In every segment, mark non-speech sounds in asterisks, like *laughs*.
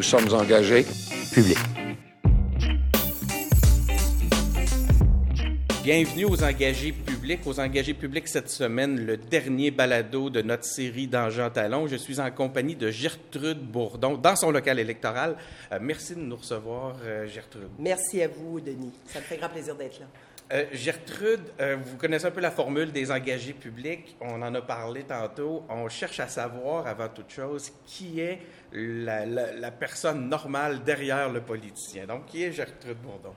Nous sommes engagés. Public. Bienvenue aux engagés publics. Aux engagés publics cette semaine, le dernier balado de notre série d'Enjeux Talon. Je suis en compagnie de Gertrude Bourdon dans son local électoral. Euh, merci de nous recevoir, euh, Gertrude. Merci à vous, Denis. Ça me fait grand plaisir d'être là. Euh, Gertrude, euh, vous connaissez un peu la formule des engagés publics. On en a parlé tantôt. On cherche à savoir, avant toute chose, qui est la, personne normale derrière le politicien. Donc, qui est Gertrude Bourdon?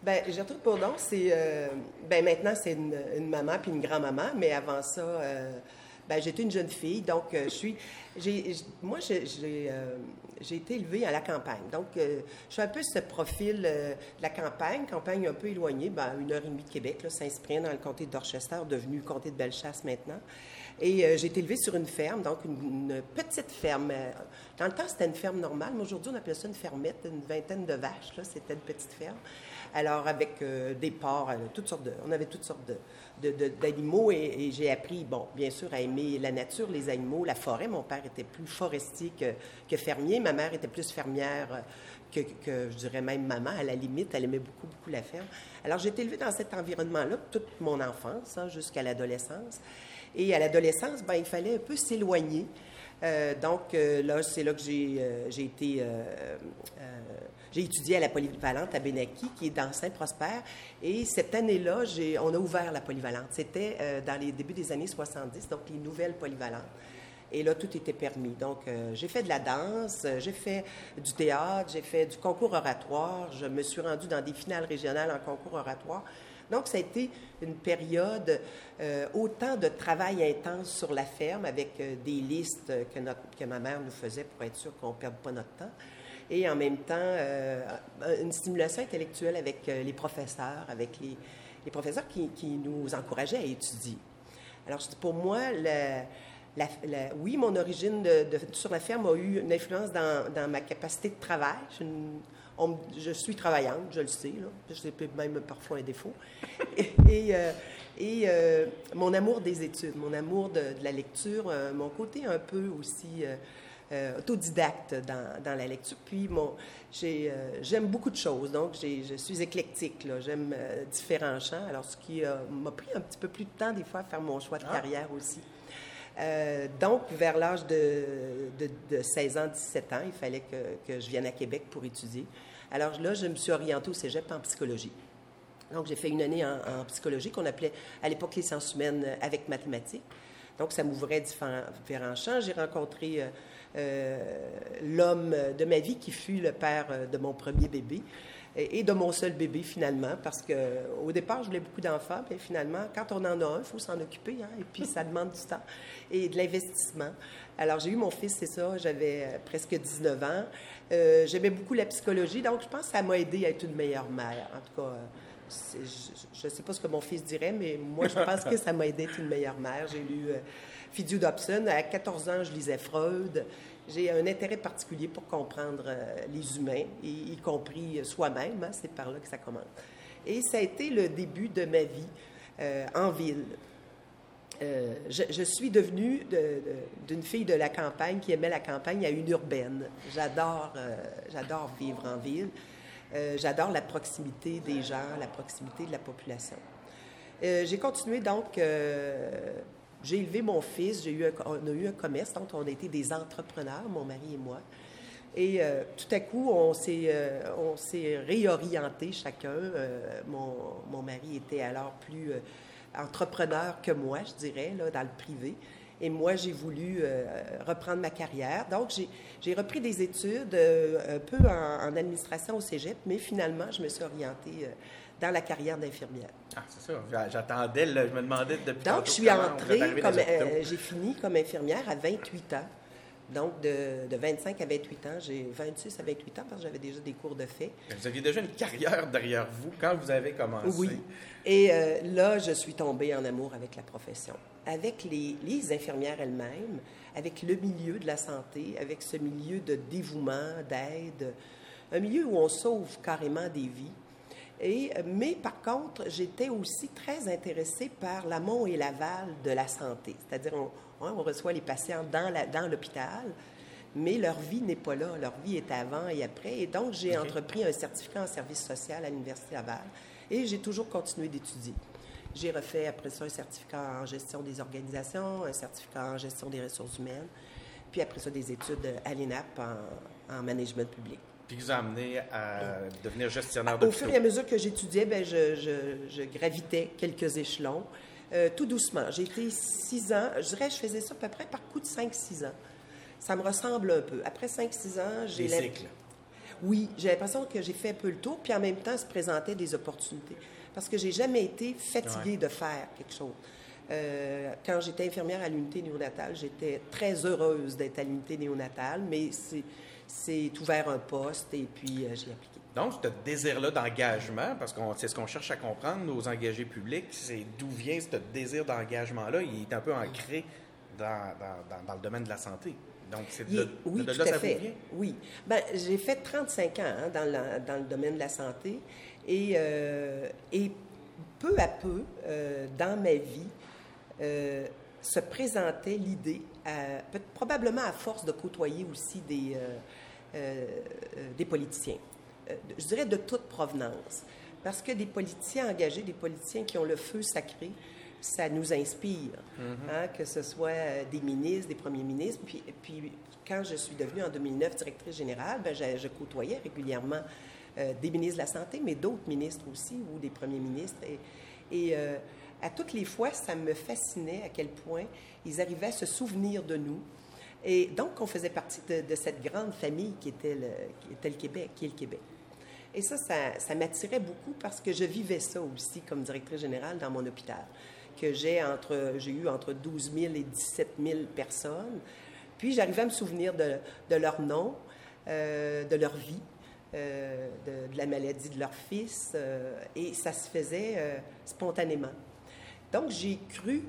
Ben, Gertrude Bourdon, c'est. euh, ben, maintenant, c'est une, une maman puis une grand-maman, mais avant ça, euh, ben, j'étais une jeune fille. Donc, euh, je suis. j'ai- moi, j'ai j'ai, euh, j'ai été élevée à la campagne. Donc, euh, je suis un peu ce profil de la campagne, campagne un peu éloignée, ben, une heure et demie de Québec, Saint-Cyprien, dans le comté de Dorchester, devenu comté de Bellechasse maintenant. Et euh, j'ai été élevée sur une ferme, donc une, petite ferme. Euh, Dans le temps, c'était une ferme normale, mais aujourd'hui, on appelait ça une fermette, une vingtaine de vaches. C'était une petite ferme. Alors, avec euh, des porcs, toutes sortes de, on avait toutes sortes d'animaux et, j'ai appris, bon, bien sûr, à aimer la nature, les animaux, la forêt. Mon père était plus forestier que, fermier. Ma mère était plus fermière que, que, je dirais même maman. À la limite, elle aimait beaucoup, beaucoup la ferme. Alors, j'ai été élevée dans cet environnement-là toute mon enfance, hein, jusqu'à l'adolescence. Et à l'adolescence, ben, il fallait un peu s'éloigner. Euh, donc euh, là, c'est là que j'ai euh, j'ai étudié à la polyvalente à Benaki, qui est dans Saint-Prosper. Et cette année-là, on a ouvert la polyvalente. C'était dans les débuts des années 70, donc les nouvelles polyvalentes. Et là, tout était permis. Donc, j'ai fait de la danse, j'ai fait du théâtre, j'ai fait du concours oratoire. Je me suis rendue dans des finales régionales en concours oratoire. Donc, ça a été une période euh, autant de travail intense sur la ferme avec euh, des listes que, ma mère nous faisait pour être sûr qu'on ne perde pas notre temps. Et en même temps, euh, une stimulation intellectuelle avec les professeurs, avec les, professeurs qui, qui nous encourageaient à étudier. Alors, pour moi, la- la- la- oui, mon origine de- de- sur la ferme a eu une influence dans, dans ma capacité de travail. Je, suis une- on me- je suis travaillante, je le sais, là. c'est même parfois un défaut. *laughs* Et, et, euh, et, euh, mon amour des études, mon amour de, de la lecture, euh, mon côté un peu aussi autodidacte dans, dans la lecture. Puis, mon, j'ai, j'aime beaucoup de choses, donc j'ai- je suis éclectique. là. J'aime différents champs. Alors, ce qui m'a pris un petit peu plus de temps, des fois, à faire mon choix de carrière aussi. Euh, donc, vers l'âge de, de, de 16 ans, 17 ans, il fallait que, je vienne à Québec pour étudier. Alors là, je me suis orientée au cégep en psychologie. Donc, j'ai fait une année en, psychologie qu'on appelait à l'époque les sciences humaines avec mathématiques. Donc, ça m'ouvrait différents, différents champs. J'ai rencontré euh, euh, l'homme de ma vie qui fut le père euh, de mon premier bébé et, de mon seul bébé finalement, parce que au départ, je voulais beaucoup d'enfants, mais finalement, quand on en a un, il faut s'en occuper, hein, et puis ça demande du temps et de l'investissement. Alors, j'ai eu mon fils, c'est ça, j'avais euh, presque 19 ans. Euh, J'aimais beaucoup la psychologie, donc je pense que ça m'a aidé à être une meilleure mère. En tout cas, je ne sais pas ce que mon fils dirait, mais moi, je pense que ça m'a aidé à être une meilleure mère. J'ai lu euh, Fidio Dobson. À 14 ans, je lisais Freud. J'ai un intérêt particulier pour comprendre euh, les humains, y, compris euh, soi-même. hein, c'est par là que ça commence. Et ça a été le début de ma vie euh, en ville. Je, suis devenue de- de- d'une fille de la campagne qui aimait la campagne à une urbaine. J'adore, j'adore vivre en ville. J'adore la proximité des gens, la proximité de la population. J'ai continué donc. J'ai élevé mon fils. J'ai eu un- on a eu un commerce, donc on a été des entrepreneurs, mon mari et moi. Et euh, tout à coup, on s'est, euh, on s'est réorienté chacun. Euh, mon, mari était alors plus euh, entrepreneur que moi, je dirais, là, dans le privé. Et moi, j'ai voulu reprendre ma carrière. Donc, j'ai, repris des études un peu en, en administration au cégep, mais finalement, je me suis orientée dans la carrière d'infirmière. Ah, c'est ça. J'a- J'attendais, je me demandais depuis Donc, je suis entrée, comme, euh, j'ai fini comme infirmière à 28 ans. Donc, de, de 25 à 28 ans, j'ai 26 à 28 ans parce que j'avais déjà des cours de fait. Vous aviez déjà une carrière derrière vous quand vous avez commencé. Oui. Et euh, là, je suis tombée en amour avec la profession, avec les, les infirmières elles-mêmes, avec le milieu de la santé, avec ce milieu de dévouement, d'aide, un milieu où on sauve carrément des vies. Et, mais par contre, j'étais aussi très intéressée par l'amont et l'aval de la santé. C'est-à-dire, on, hein, on reçoit les patients dans la- dans l'hôpital, mais leur vie n'est pas là. Leur vie est avant et après. Et donc, j'ai entrepris un certificat en service social à l'Université Laval et j'ai toujours continué d'étudier. J'ai refait après ça un certificat en gestion des organisations, un certificat en gestion des ressources humaines, puis après ça des études à l'ENAP en, management public. Puis vous a amené à devenir gestionnaire de Au fur et à mesure que j'étudiais, ben, je, gravitais quelques échelons, euh, tout doucement. J'ai été six ans, je dirais, je faisais ça à peu près par coup de cinq, six ans. Ça me ressemble un peu. Après cinq, six ans, j'ai... Des cycles. Oui, j'ai l'impression que j'ai fait un peu le tour, puis en même temps, se présentaient des opportunités parce que j'ai jamais été fatiguée de faire quelque chose. Euh, quand j'étais infirmière à l'unité néonatale, j'étais très heureuse d'être à l'unité néonatale, mais c'est ouvert un poste et puis euh, j'ai appliqué. Donc, ce désir-là d'engagement, parce que c'est ce qu'on cherche à comprendre, nos engagés publics, c'est d'où vient ce désir d'engagement-là? Il est un peu ancré dans, dans, dans, le domaine de la santé. Donc, c'est de, oui, de, là, ça fait. Oui. Ben, j'ai fait 35 ans hein, dans, dans, le domaine de la santé et, euh, et peu à peu, euh, dans ma vie, euh, se présentait l'idée, probablement à force de côtoyer aussi des, des politiciens, je dirais de toute provenance. Parce que des politiciens engagés, des politiciens qui ont le feu sacré, ça nous inspire, mm-hmm. hein, que ce soit des ministres, des premiers ministres. Puis, puis quand je suis devenue en 2009 directrice générale, ben, je, je, côtoyais régulièrement euh, des ministres de la Santé, mais d'autres ministres aussi, ou des premiers ministres. Et, euh, à toutes les fois, ça me fascinait à quel point ils arrivaient à se souvenir de nous. Et donc, on faisait partie de, cette grande famille qui était, le, Québec, qui est le Québec. Et ça, ça, m'attirait beaucoup parce que je vivais ça aussi comme directrice générale dans mon hôpital, que j'ai entre, j'ai eu entre 12 000 et 17 000 personnes. Puis j'arrivais à me souvenir de, leur nom, euh, de leur vie, euh, de, la maladie de leur fils, euh, et ça se faisait spontanément. Donc, j'ai cru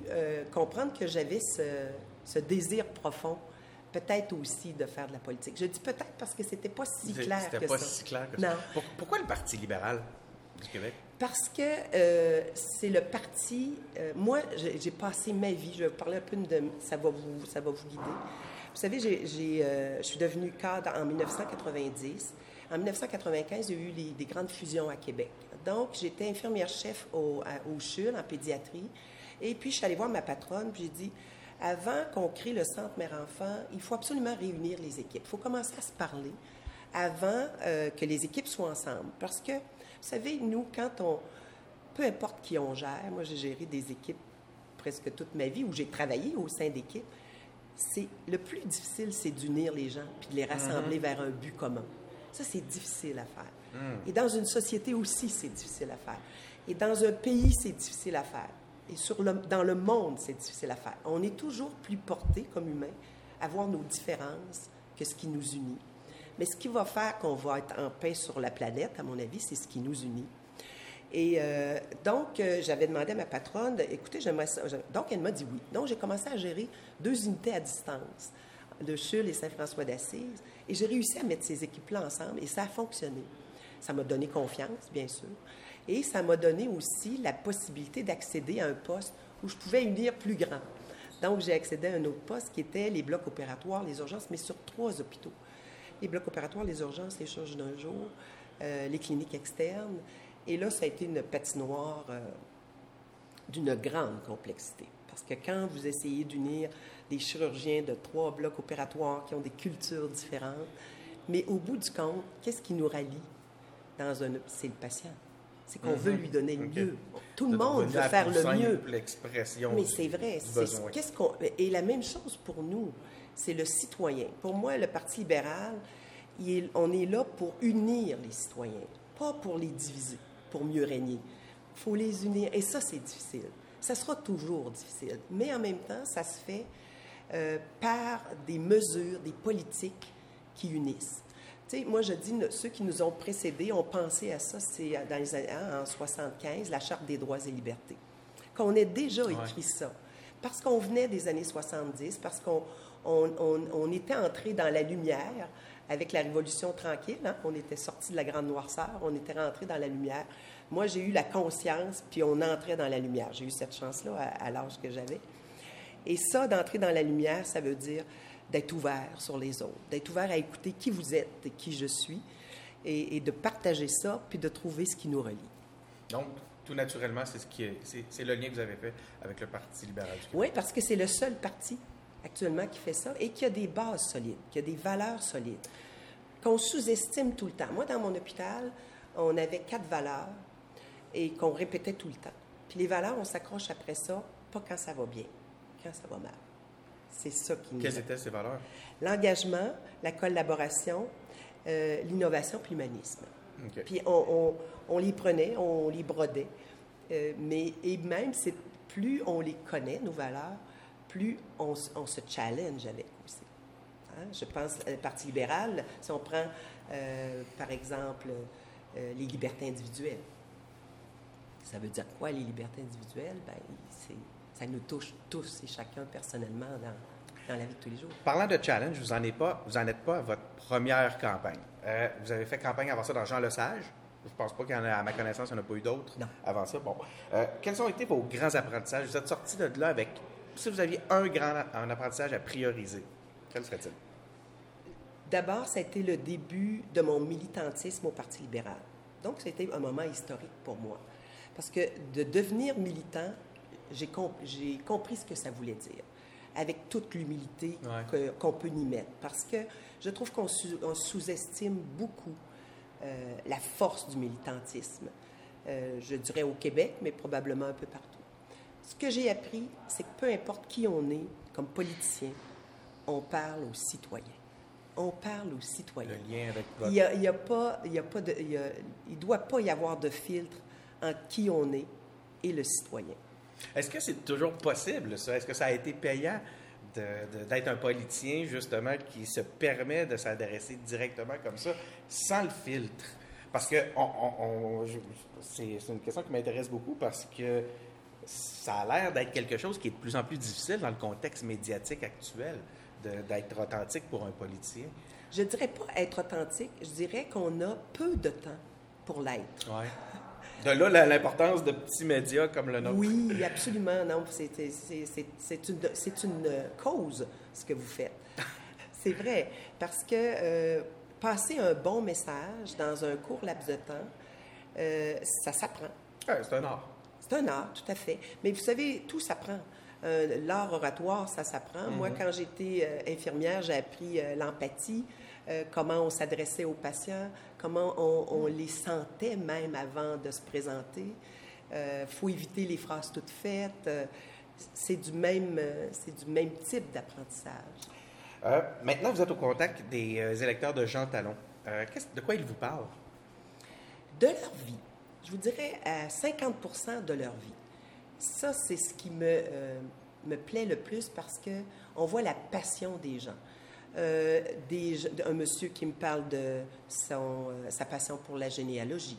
comprendre que j'avais ce, désir profond, peut-être aussi, de faire de la politique. Je dis peut-être parce que c'était pas si clair que pas si clair que ça. Pourquoi le Parti libéral du Québec? Parce que c'est le parti. moi, j'ai passé ma vie. Je vais vous parler un peu de. Ça va vous, ça va vous guider. Vous savez, je suis devenue cadre en 1990. En 1995, il y a eu des grandes fusions à Québec. Donc, j'étais infirmière-chef au, au CHUL en pédiatrie. Et puis, je suis allée voir ma patronne, puis j'ai dit, avant qu'on crée le centre mère-enfant, il faut absolument réunir les équipes. Il faut commencer à se parler avant euh, que les équipes soient ensemble. Parce que, vous savez, nous, quand on... Peu importe qui on gère, moi, j'ai géré des équipes presque toute ma vie, où j'ai travaillé au sein d'équipes, c'est le plus difficile, c'est d'unir les gens, puis de les rassembler mm-hmm. vers un but commun. Ça, c'est difficile à faire. Hmm. Et dans une société aussi, c'est difficile à faire. Et dans un pays, c'est difficile à faire. Et sur le, dans le monde, c'est difficile à faire. On est toujours plus porté comme humain à voir nos différences que ce qui nous unit. Mais ce qui va faire qu'on va être en paix sur la planète, à mon avis, c'est ce qui nous unit. Et euh, donc, euh, j'avais demandé à ma patronne, écoutez, j'aimerais ça. Donc, elle m'a dit oui. Donc, j'ai commencé à gérer deux unités à distance, de Chule et Saint-François d'Assise. Et j'ai réussi à mettre ces équipes-là ensemble et ça a fonctionné. Ça m'a donné confiance, bien sûr. Et ça m'a donné aussi la possibilité d'accéder à un poste où je pouvais unir plus grand. Donc, j'ai accédé à un autre poste qui était les blocs opératoires, les urgences, mais sur trois hôpitaux. Les blocs opératoires, les urgences, les charges d'un jour, euh, les cliniques externes. Et là, ça a été une patinoire euh, d'une grande complexité. Parce que quand vous essayez d'unir des chirurgiens de trois blocs opératoires qui ont des cultures différentes. Mais au bout du compte, qu'est-ce qui nous rallie dans un... C'est le patient. C'est qu'on veut mhm. lui donner le mieux. Tout le monde veut faire le mieux. L'expression. Mais c'est vrai. Qu'est-ce qu'on Et la même chose pour nous, c'est le citoyen. Pour moi, le Parti libéral, on est là pour unir les citoyens, pas pour les diviser, pour mieux régner. Il faut les unir. Et ça, c'est difficile. Ça sera toujours difficile. Mais en même temps, ça se fait euh, par des mesures, des politiques qui unissent. Tu sais, moi, je dis, ceux qui nous ont précédés ont pensé à ça, c'est dans les années, hein, en 75, la Charte des droits et libertés. Qu'on ait déjà écrit ça. Parce qu'on venait des années 70, parce qu'on on, était entré dans la lumière avec la Révolution tranquille. Hein. On était sorti de la grande noirceur, on était rentré dans la lumière. Moi, j'ai eu la conscience, puis on entrait dans la lumière. J'ai eu cette chance-là à l'âge que j'avais. Et ça, d'entrer dans la lumière, ça veut dire d'être ouvert sur les autres, d'être ouvert à écouter qui vous êtes et qui je suis, et, de partager ça, puis de trouver ce qui nous relie. Donc, tout naturellement, c'est ce qui est, c'est, le lien que vous avez fait avec le Parti libéral du Québec. Oui, parce que c'est le seul parti actuellement qui fait ça et qui a des bases solides, qui a des valeurs solides, qu'on sous-estime tout le temps. Moi, dans mon hôpital, on avait quatre valeurs et qu'on répétait tout le temps. Puis les valeurs, on s'accroche après ça, pas quand ça va bien, quand ça va mal. C'est ça qui nous. Quelles étaient ces valeurs? L'engagement, la collaboration, euh, l'innovation puis l'humanisme. Puis on, on, les prenait, on les brodait. Euh, mais, et même, c'est plus on les connaît, nos valeurs, plus on, on se challenge avec aussi. Hein? Je pense, le Parti libéral, si on prend, euh, par exemple, les libertés individuelles. Ça veut dire quoi, les libertés individuelles? Ben, ça nous touche tous et chacun personnellement dans, dans la vie de tous les jours. Parlant de challenge, vous n'en êtes êtes pas à votre première campagne. Euh, vous avez fait campagne avant ça dans Jean Lesage? Je ne pense pas qu'à ma connaissance, il n'y en a pas eu d'autres avant ça. Bon. Euh, quels ont été vos grands apprentissages? Vous êtes sorti de là avec, si vous aviez un grand un apprentissage à prioriser, quel serait-il? D'abord, ça a été le début de mon militantisme au Parti libéral. Donc, c'était un moment historique pour moi. Parce que de devenir militant, j'ai compris ce que ça voulait dire avec toute l'humilité qu'on peut y mettre. Parce que je trouve qu'on sous-estime beaucoup euh, la force du militantisme. Euh, je dirais au Québec, mais probablement un peu partout. Ce que j'ai appris, c'est que peu importe qui on est comme politicien, on parle aux citoyens. On parle aux citoyens. Le lien avec votre... Il ne a, pas, il y a pas de, il doit pas y avoir de filtre entre qui on est et le citoyen. Est-ce que c'est toujours possible, ça? Est-ce que ça a été payant d'être un politicien, justement, qui se permet de s'adresser directement comme ça, sans le filtre? Parce que c'est une question qui m'intéresse beaucoup parce que ça a l'air d'être quelque chose qui est de plus en plus difficile dans le contexte médiatique actuel, d'être authentique pour un politicien. Je dirais pas être authentique, je dirais qu'on a peu de temps pour l'être. Ouais. De là l'importance de petits médias comme le nôtre. Oui, absolument. Non, c'est une, une cause, ce que vous faites. C'est vrai, parce que euh, passer un bon message dans un court laps de temps, euh, ça s'apprend. c'est un art. C'est un art, tout à fait. Mais vous savez, tout s'apprend. Euh, l'art oratoire, ça s'apprend. Moi, mm-hmm. quand j'étais infirmière, j'ai appris l'empathie, comment on s'adressait aux patients, comment on, les sentait même avant de se présenter. Il euh, faut éviter les phrases toutes faites. Euh, c'est du même, euh, c'est du même type d'apprentissage. maintenant, vous êtes au contact des électeurs de Jean Talon. de quoi ils vous parlent? De leur vie. Je vous dirais à 50% de leur vie. Ça, c'est ce qui me, me plaît le plus parce que on voit la passion des gens. Euh, un monsieur qui me parle de son, euh, sa passion pour la généalogie,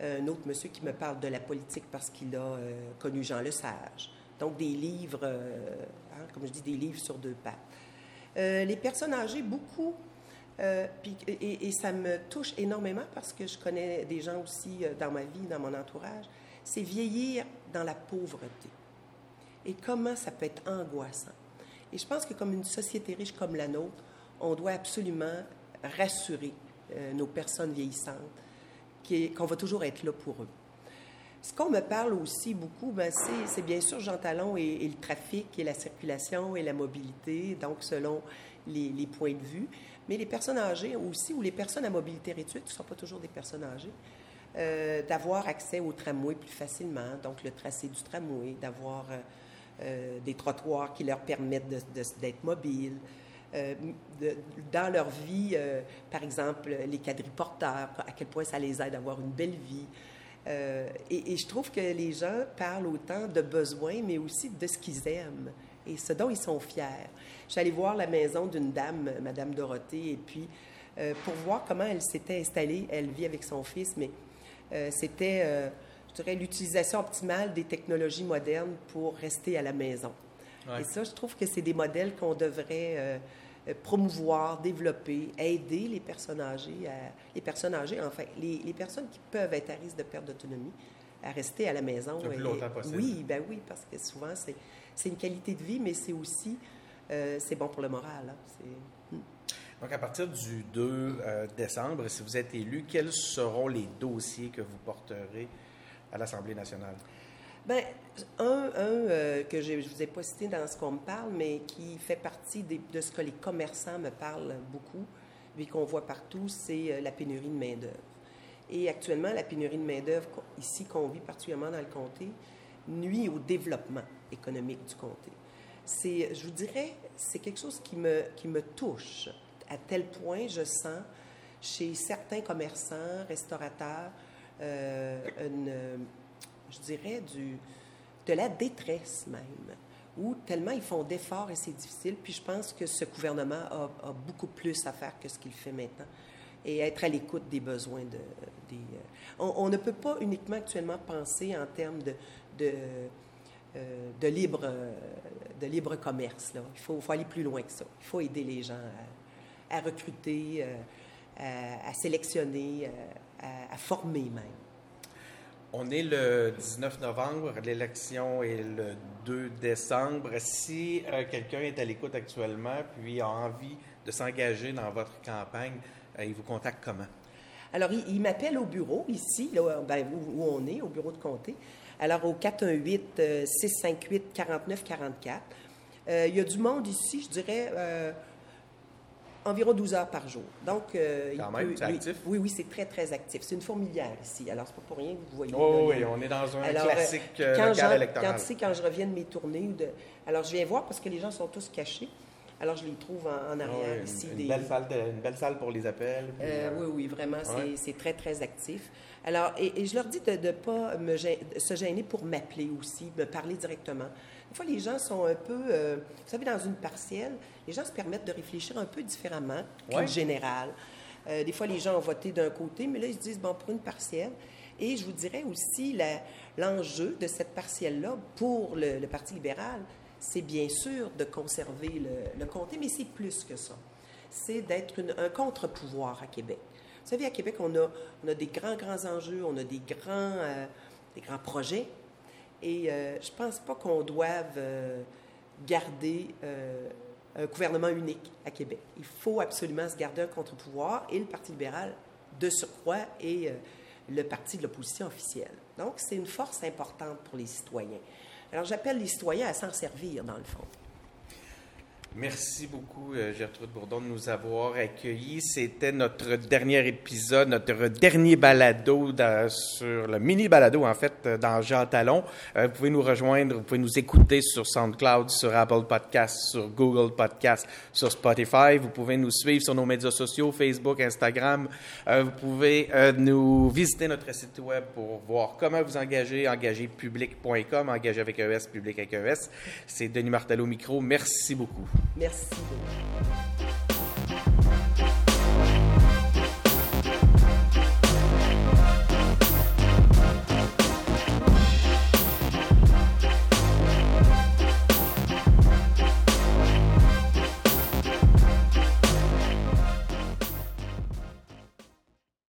un autre monsieur qui me parle de la politique parce qu'il a euh, connu Jean Lesage. Donc des livres, hein, comme je dis, des livres sur deux pattes. les personnes âgées, beaucoup, et, et, ça me touche énormément parce que je connais des gens aussi dans ma vie, dans mon entourage, c'est vieillir dans la pauvreté. Et comment ça peut être angoissant. Et je pense que comme une société riche comme la nôtre, on doit absolument rassurer euh, nos personnes vieillissantes qu'on va toujours être là pour eux. Ce qu'on me parle aussi beaucoup, ben, c'est bien sûr Jean Talon et, le trafic et la circulation et la mobilité, donc selon les, points de vue. Mais les personnes âgées aussi, ou les personnes à mobilité réduite, qui ne sont pas toujours des personnes âgées, euh, d'avoir accès au tramway plus facilement, donc le tracé du tramway, d'avoir euh, euh, des trottoirs qui leur permettent d'être mobiles. Dans leur vie, par exemple, les quadriporteurs, à quel point ça les aide à avoir une belle vie. Et, je trouve que les gens parlent autant de besoins, mais aussi de ce qu'ils aiment et ce dont ils sont fiers. J'allais voir la maison d'une dame, Madame Dorothée, et puis pour voir comment elle s'était installée, elle vit avec son fils, mais c'était l'utilisation optimale des technologies modernes pour rester à la maison. Et ça, je trouve que c'est des modèles qu'on devrait euh, promouvoir, développer, aider les personnes âgées, les personnes âgées, enfin, les, personnes qui peuvent être à risque de perte d'autonomie, à rester à la maison. Le plus longtemps possible. Oui, ben oui, parce que souvent, c'est une qualité de vie, mais c'est aussi euh, c'est bon pour le moral. Hein. Hmm. Donc, à partir du 2 euh, décembre, si vous êtes élu, quels seront les dossiers que vous porterez à l'Assemblée nationale? Bien, un, un que je ne vous ai pas cité dans ce qu'on me parle, mais qui fait partie de ce que les commerçants me parlent beaucoup, et qu'on voit partout, c'est la pénurie de main-d'œuvre. Et actuellement, la pénurie de main-d'œuvre ici qu'on vit particulièrement dans le comté nuit au développement économique du comté. C'est, je vous dirais, c'est quelque chose qui me, qui me touche à tel point je sens chez certains commerçants, restaurateurs, euh, une, je dirais, du, de la détresse même, où tellement ils font d'efforts et c'est difficile. Puis je pense que ce gouvernement a, beaucoup plus à faire que ce qu'il fait maintenant et être à l'écoute des besoins de, des... Euh, on, ne peut pas uniquement actuellement penser en termes de, de libre, euh, de libre commerce. Là. Il faut, faut, aller plus loin que ça. Il faut aider les gens à, recruter, à, sélectionner, à, former même. On est le 19 novembre, l'élection est le 2 décembre. Si quelqu'un est à l'écoute actuellement puis a envie de s'engager dans votre campagne, euh, il vous contacte comment? Alors, il, m'appelle au bureau, ici, là, ben, où, on est, au bureau de comté. Alors, au 418-658-4944. Euh, il y a du monde ici, je dirais, euh, environ 12 heures par jour. Donc, Quand même, c'est actif? Oui, oui, c'est très, très actif. C'est une fourmilière ici. Alors, c'est pas pour rien que vous voyez. Oh, oui, on est dans un classique quand local électoral. Quand, tu sais, quand je reviens de mes tournées, de... alors je viens voir parce que les gens sont tous cachés. Alors, je les trouve en, arrière ici. Une, belle salle une, belle salle pour les appels. Euh, oui, oui, vraiment, c'est très, très actif. Alors, et, je leur dis de ne pas me se gêner pour m'appeler aussi, me parler directement. Des fois, les gens sont un peu, euh, vous savez, dans une partielle, les gens se permettent de réfléchir un peu différemment qu'une générale. Euh, des fois, les gens ont voté d'un côté, mais là, ils se disent, bon, pour une partielle. Et je vous dirais aussi l'enjeu de cette partielle-là pour le Parti libéral, c'est bien sûr de conserver le, comté, mais c'est plus que ça. C'est d'être un contre-pouvoir à Québec. Vous savez, à Québec, on a, on a des grands, grands enjeux, on a des grands, euh, des grands projets. Et euh, je ne pense pas qu'on doive euh, garder un gouvernement unique à Québec. Il faut absolument se garder un contre-pouvoir et le Parti libéral, de surcroît, est le parti de l'opposition officielle. Donc, c'est une force importante pour les citoyens. Alors, j'appelle les citoyens à s'en servir, dans le fond. Merci beaucoup, euh, Gertrude Bourdon, de nous avoir accueillis. C'était notre dernier épisode, notre dernier balado sur le mini balado, en fait, euh, dans Jean Talon. Euh, vous pouvez nous rejoindre, vous pouvez nous écouter sur SoundCloud, sur Apple Podcasts, sur Google Podcasts, sur Spotify. Vous pouvez nous suivre sur nos médias sociaux, Facebook, Instagram. vous pouvez nous visiter notre site web pour voir comment vous engager, engagerpublic.com, engager avec ES, public avec ES. C'est Denis Martello Micro. Merci beaucoup. Merci beaucoup.